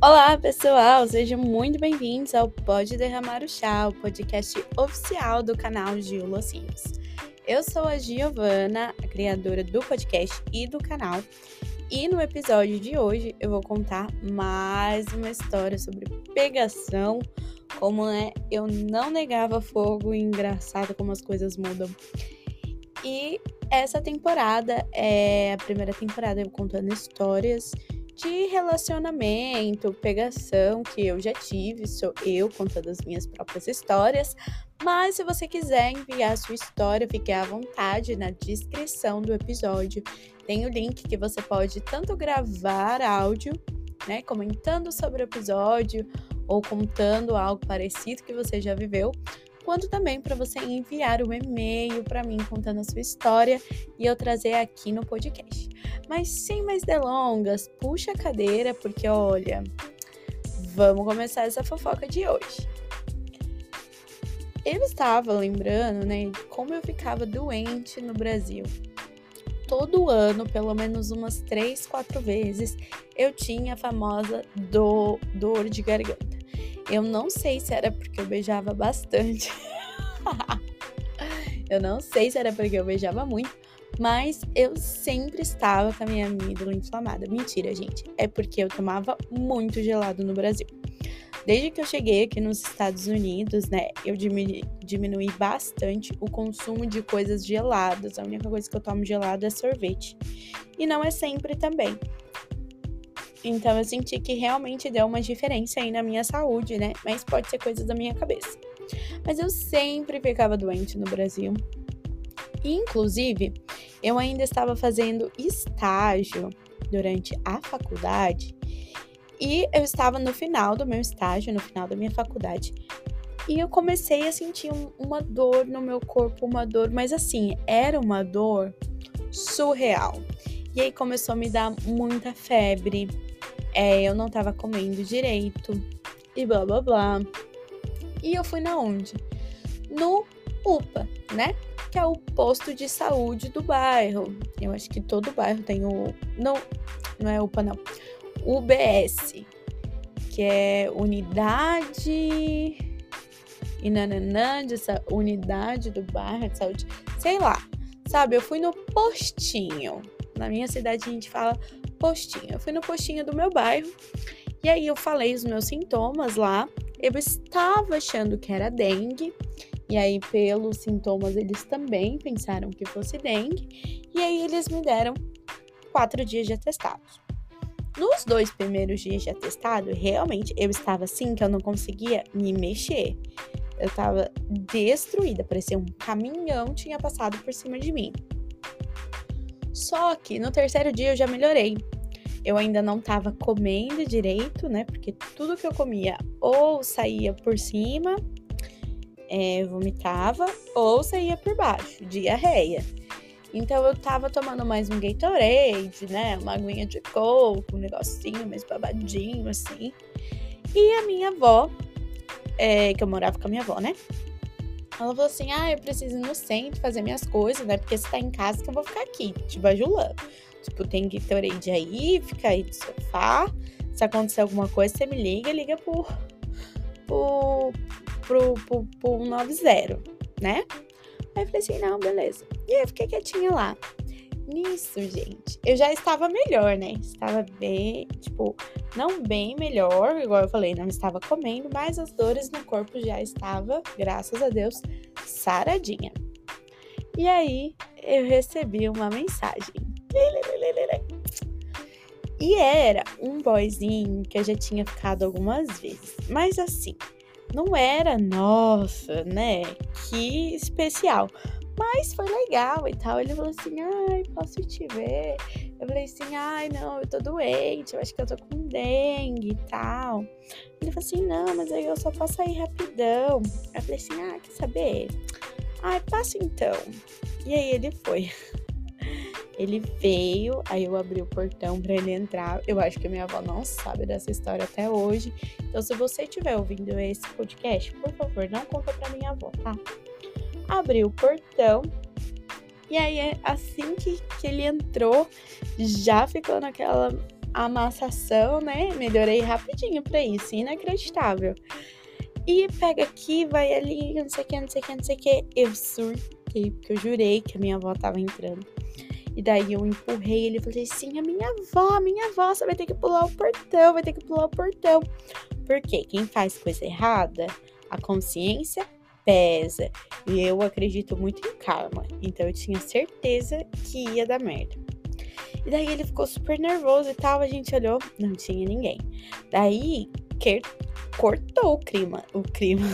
Olá, pessoal! Sejam muito bem-vindos ao Pode Derramar o Chá, o podcast oficial do canal Gil Locinhos. Eu sou a Giovana, a criadora do podcast e do canal, e no episódio de hoje eu vou contar mais uma história sobre pegação, como né, eu não negava fogo engraçado como as coisas mudam. E essa temporada é a primeira temporada eu contando histórias de relacionamento, pegação que eu já tive, sou eu contando as minhas próprias histórias. Mas se você quiser enviar sua história, fique à vontade na descrição do episódio. Tem o link que você pode tanto gravar áudio, né, comentando sobre o episódio ou contando algo parecido que você já viveu, quanto também para você enviar um e-mail para mim contando a sua história e eu trazer aqui no podcast. Mas sem mais delongas, puxa a cadeira porque olha, vamos começar essa fofoca de hoje. Eu estava lembrando, né, como eu ficava doente no Brasil. Todo ano, pelo menos umas três, quatro vezes, eu tinha a famosa do, dor de garganta. Eu não sei se era porque eu beijava bastante. eu não sei se era porque eu beijava muito, mas eu sempre estava com a minha amígdala inflamada. Mentira, gente. É porque eu tomava muito gelado no Brasil. Desde que eu cheguei aqui nos Estados Unidos, né, eu diminui, bastante o consumo de coisas geladas. A única coisa que eu tomo gelado é sorvete. E não é sempre também. Então eu senti que realmente deu uma diferença aí na minha saúde, né? Mas pode ser coisa da minha cabeça. Mas eu sempre ficava doente no Brasil. inclusive, eu ainda estava fazendo estágio durante a faculdade. E eu estava no final do meu estágio, no final da minha faculdade. E eu comecei a sentir um, uma dor no meu corpo, uma dor, mas assim, era uma dor surreal. E aí começou a me dar muita febre, é, eu não tava comendo direito e blá blá blá. E eu fui na onde? No UPA, né? Que é o posto de saúde do bairro. Eu acho que todo bairro tem o. Não, não é UPA, não. UBS, que é unidade. E nananã, dessa unidade do bairro de saúde. Sei lá. Sabe, eu fui no postinho. Na minha cidade a gente fala postinho. Eu fui no postinho do meu bairro e aí eu falei os meus sintomas lá. Eu estava achando que era dengue. E aí, pelos sintomas, eles também pensaram que fosse dengue. E aí, eles me deram quatro dias de atestado. Nos dois primeiros dias de atestado, realmente eu estava assim que eu não conseguia me mexer. Eu estava destruída, parecia um caminhão tinha passado por cima de mim. Só que no terceiro dia eu já melhorei. Eu ainda não estava comendo direito, né? Porque tudo que eu comia ou saía por cima, é, vomitava, ou saía por baixo, diarreia. Então eu tava tomando mais um Gatorade, né? Uma aguinha de coco, um negocinho mais babadinho, assim. E a minha avó, é, que eu morava com a minha avó, né? Ela falou assim: ah, eu preciso ir no centro fazer minhas coisas, né? Porque você tá em casa que eu vou ficar aqui, te bajulando. Tipo, tem Gatorade aí, fica aí no sofá. Se acontecer alguma coisa, você me liga, liga pro, pro, pro, pro, pro 190, né? Aí eu falei assim: não, beleza. E aí eu fiquei quietinha lá. Nisso, gente, eu já estava melhor, né? Estava bem, tipo, não bem melhor, igual eu falei, não estava comendo, mas as dores no corpo já estava, graças a Deus, saradinha. E aí eu recebi uma mensagem. E era um boyzinho que eu já tinha ficado algumas vezes. Mas assim, não era, nossa, né? Que especial. Mas foi legal e tal. Ele falou assim: ai, posso te ver? Eu falei assim: ai, não, eu tô doente, eu acho que eu tô com dengue e tal. Ele falou assim: não, mas aí eu só posso sair rapidão. Eu falei assim: ah, quer saber? Ai, passa então. E aí ele foi. Ele veio, aí eu abri o portão para ele entrar. Eu acho que minha avó não sabe dessa história até hoje. Então, se você estiver ouvindo esse podcast, por favor, não conta pra minha avó, tá? Abri o portão. E aí, assim que, que ele entrou, já ficou naquela amassação, né? Melhorei rapidinho pra isso, inacreditável. E pega aqui, vai ali, não sei o que, não sei o que, não sei o que. Eu surtei, porque eu jurei que a minha avó tava entrando. E daí eu empurrei ele e falei assim: a minha avó, a minha avó, você vai ter que pular o portão, vai ter que pular o portão. Porque quem faz coisa errada, a consciência pesa. E eu acredito muito em karma. Então eu tinha certeza que ia dar merda. E daí ele ficou super nervoso e tal. A gente olhou, não tinha ninguém. Daí, que cortou o clima. O clima.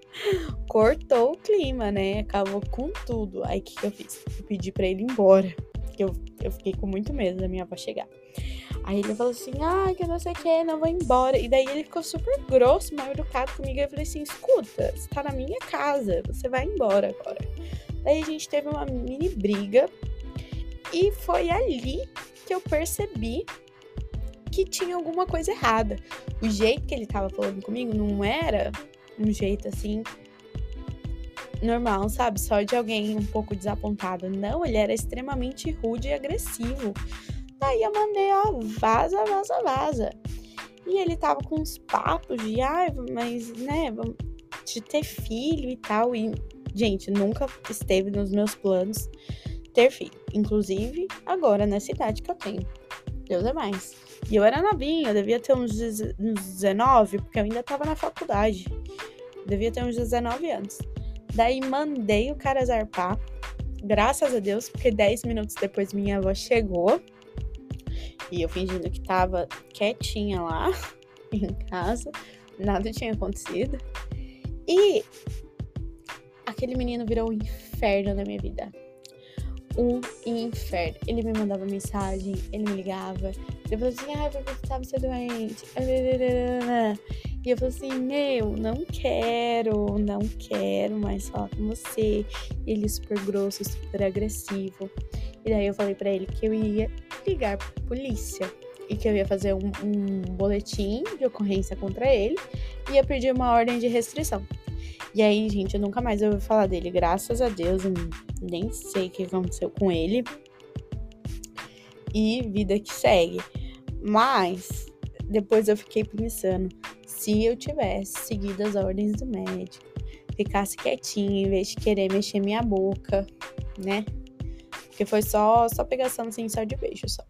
cortou o clima, né? Acabou com tudo. Aí o que, que eu fiz? Eu pedi para ele ir embora. Eu, eu fiquei com muito medo da minha avó chegar. Aí ele falou assim, ah, que não sei o que, não vou embora. E daí ele ficou super grosso, mal educado comigo. Eu falei assim, escuta, você tá na minha casa, você vai embora agora. Daí a gente teve uma mini briga. E foi ali que eu percebi que tinha alguma coisa errada. O jeito que ele tava falando comigo não era um jeito assim normal, sabe? Só de alguém um pouco desapontado. Não, ele era extremamente rude e agressivo. Daí eu mandei, ó, vaza, vaza, vaza. E ele tava com uns papos de, ah, mas, né, de ter filho e tal. E, gente, nunca esteve nos meus planos ter filho. Inclusive, agora nessa idade que eu tenho. Deus é mais. E eu era novinha, eu devia ter uns, uns 19, porque eu ainda tava na faculdade. devia ter uns 19 anos. Daí mandei o cara zarpar. Graças a Deus, porque 10 minutos depois minha avó chegou. E eu fingindo que tava quietinha lá em casa. Nada tinha acontecido. E aquele menino virou um inferno na minha vida um inferno. Ele me mandava mensagem, ele me ligava, ele falou assim, ah, porque você tava sendo doente. E eu falei assim, meu, não quero, não quero mais falar com você. Ele super grosso, super agressivo. E daí eu falei para ele que eu ia ligar pra polícia. E que eu ia fazer um, um boletim de ocorrência contra ele. E ia pedir uma ordem de restrição. E aí, gente, eu nunca mais ouvi falar dele, graças a Deus. Eu nem sei o que aconteceu com ele. E vida que segue. Mas depois eu fiquei pensando, se eu tivesse seguido as ordens do médico, ficasse quietinha em vez de querer mexer minha boca, né? Porque foi só só pegação assim, só de beijo só.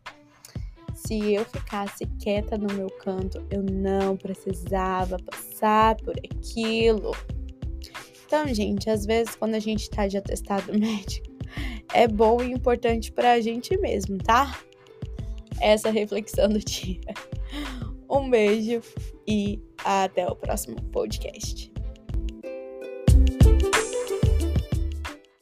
Se eu ficasse quieta no meu canto, eu não precisava passar por aquilo. Então, gente, às vezes quando a gente tá de atestado médico, é bom e importante pra gente mesmo, tá? Essa reflexão do dia. Um beijo e até o próximo podcast.